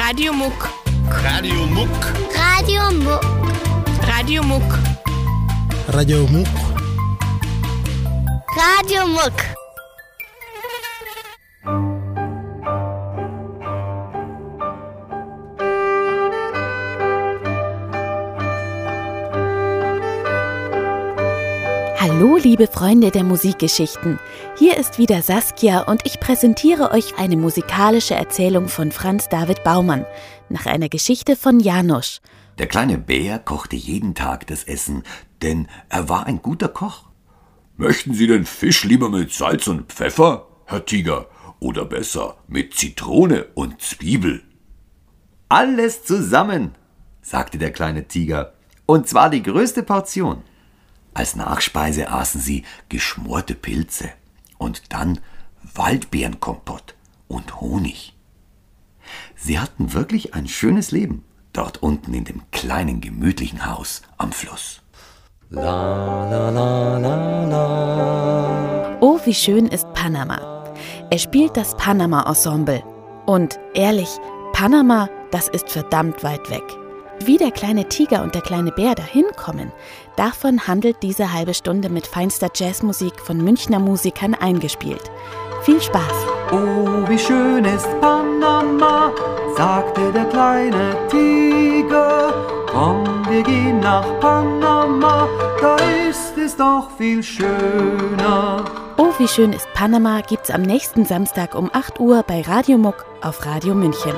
Radio Muck. Radio Muck. Radio Muck. Radio Muck. Radio Muck. Radio Muck. Hallo, liebe Freunde der Musikgeschichten. Hier ist wieder Saskia und ich präsentiere euch eine musikalische Erzählung von Franz David Baumann nach einer Geschichte von Janusz. Der kleine Bär kochte jeden Tag das Essen, denn er war ein guter Koch. Möchten Sie den Fisch lieber mit Salz und Pfeffer, Herr Tiger, oder besser mit Zitrone und Zwiebel? Alles zusammen, sagte der kleine Tiger, und zwar die größte Portion. Als Nachspeise aßen sie geschmorte Pilze und dann Waldbeerenkompott und Honig. Sie hatten wirklich ein schönes Leben dort unten in dem kleinen gemütlichen Haus am Fluss. Oh, wie schön ist Panama. Er spielt das Panama-Ensemble. Und ehrlich, Panama, das ist verdammt weit weg. Wie der kleine Tiger und der kleine Bär dahin kommen, davon handelt diese halbe Stunde mit feinster Jazzmusik von Münchner Musikern eingespielt. Viel Spaß! Oh, wie schön ist Panama, sagte der kleine Tiger. Komm, wir gehen nach Panama, da ist es doch viel schöner. Oh, wie schön ist Panama gibt's am nächsten Samstag um 8 Uhr bei Radio Muck auf Radio München.